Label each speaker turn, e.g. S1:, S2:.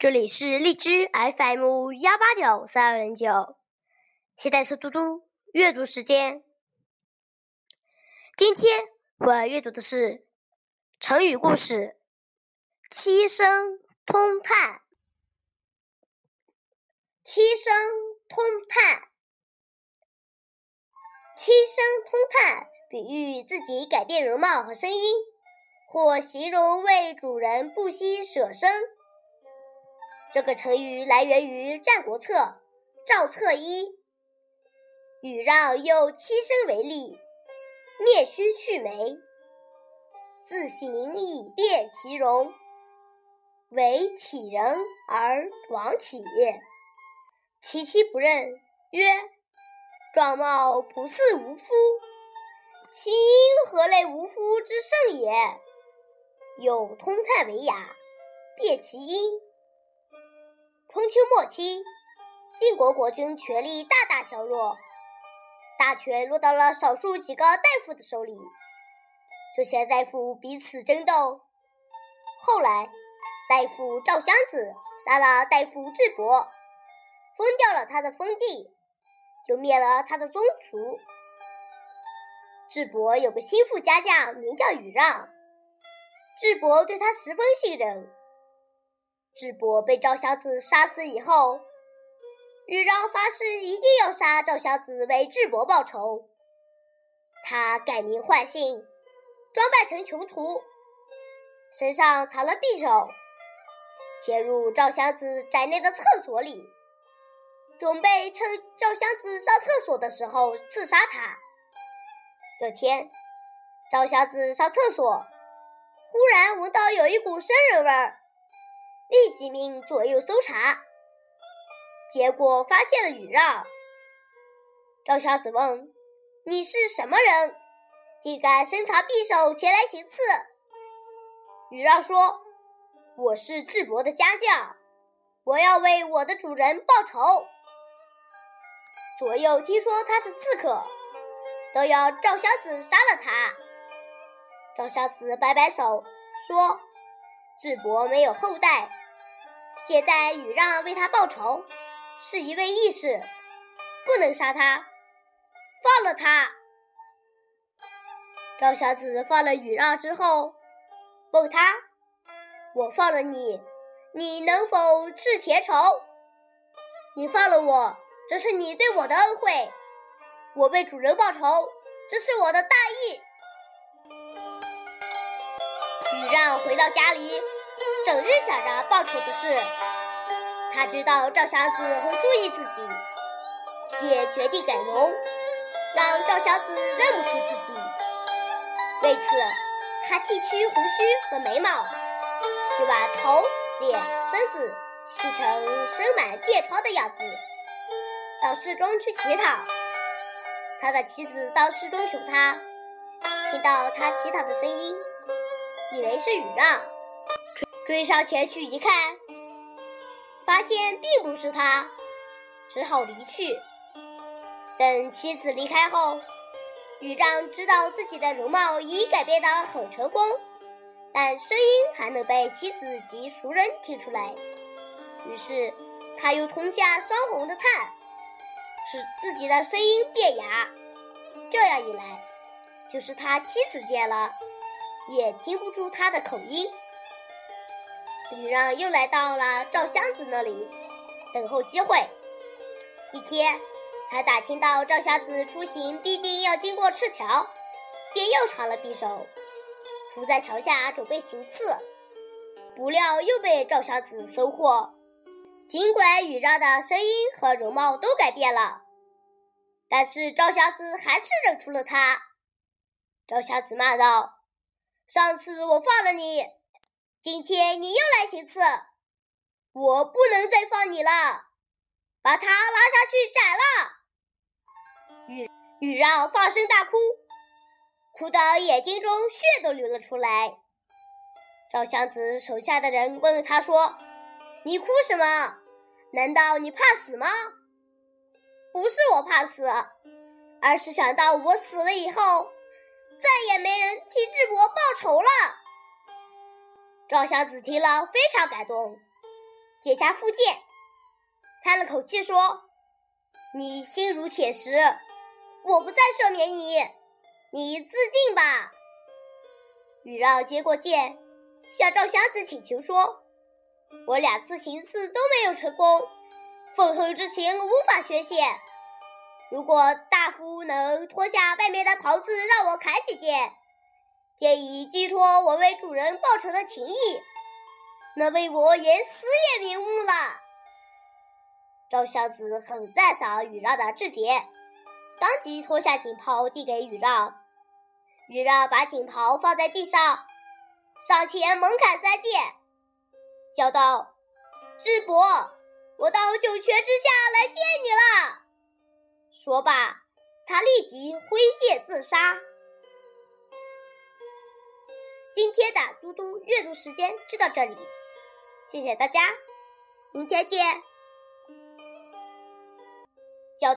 S1: 这里是荔枝 FM 幺八九三二零九，现在是嘟嘟阅读时间。今天我要阅读的是成语故事“七声通叹”。七声通叹，七声通叹，比喻自己改变容貌和声音，或形容为主人不惜舍身。这个成语来源于《战国策·赵策一》：“禹让又七声为例，灭须去眉，自行以变其容，为乞人而亡乞。其妻不认，曰：‘状貌不似无夫，其音何类无夫之甚也？’有通泰为雅，变其音。”春秋末期，晋国国君权力大大削弱，大权落到了少数几个大夫的手里。这些大夫彼此争斗。后来，大夫赵襄子杀了大夫智伯，封掉了他的封地，就灭了他的宗族。智伯有个心腹家将，名叫禹让，智伯对他十分信任。智伯被赵襄子杀死以后，豫让发誓一定要杀赵襄子为智伯报仇。他改名换姓，装扮成囚徒，身上藏了匕首，潜入赵襄子宅内的厕所里，准备趁赵襄子上厕所的时候刺杀他。这天，赵襄子上厕所，忽然闻到有一股生人味儿。立即命左右搜查，结果发现了羽让。赵襄子问：“你是什么人？竟敢身藏匕首前来行刺？”羽让说：“我是智伯的家将，我要为我的主人报仇。”左右听说他是刺客，都要赵襄子杀了他。赵襄子摆摆手说：“智伯没有后代。”现在羽让为他报仇，是一位义士，不能杀他，放了他。赵小子放了羽让之后，问他：“我放了你，你能否治前仇？你放了我，这是你对我的恩惠；我为主人报仇，这是我的大义。”羽让回到家里。整日想着报仇的事，他知道赵襄子会注意自己，便决定改容，让赵襄子认不出自己。为此，他剃去胡须和眉毛，又把头、脸、身子漆成生满疥疮的样子，到市中去乞讨。他的妻子到市中求他，听到他乞讨的声音，以为是雨让。追上前去一看，发现并不是他，只好离去。等妻子离开后，羽让知道自己的容貌已改变得很成功，但声音还能被妻子及熟人听出来。于是他又吞下烧红的炭，使自己的声音变哑。这样一来，就是他妻子见了，也听不出他的口音。羽让又来到了赵襄子那里，等候机会。一天，他打听到赵襄子出行必定要经过赤桥，便又藏了匕首，伏在桥下准备行刺。不料又被赵襄子收获。尽管羽让的声音和容貌都改变了，但是赵襄子还是认出了他。赵襄子骂道：“上次我放了你。”今天你又来行刺，我不能再放你了，把他拉下去斩了。羽羽让放声大哭，哭得眼睛中血都流了出来。赵襄子手下的人问他说：“你哭什么？难道你怕死吗？”“不是我怕死，而是想到我死了以后，再也没人替智伯报仇了。”赵襄子听了非常感动，解下附剑，叹了口气说：“你心如铁石，我不再赦免你，你自尽吧。”宇绕接过剑，向赵襄子请求说：“我两次行刺都没有成功，愤恨之情无法宣泄。如果大夫能脱下外面的袍子，让我砍几剑，借以寄托我为主人报仇的情谊，那为我也死也瞑目了。”赵襄子很赞赏宇让的志节，当即脱下锦袍递给宇让。宇让把锦袍放在地上，上前猛砍三剑，叫道：“智伯，我到九泉之下来见你了。”说罢，他立即挥剑自杀。今天的嘟嘟阅读时间就到这里，谢谢大家，明天见。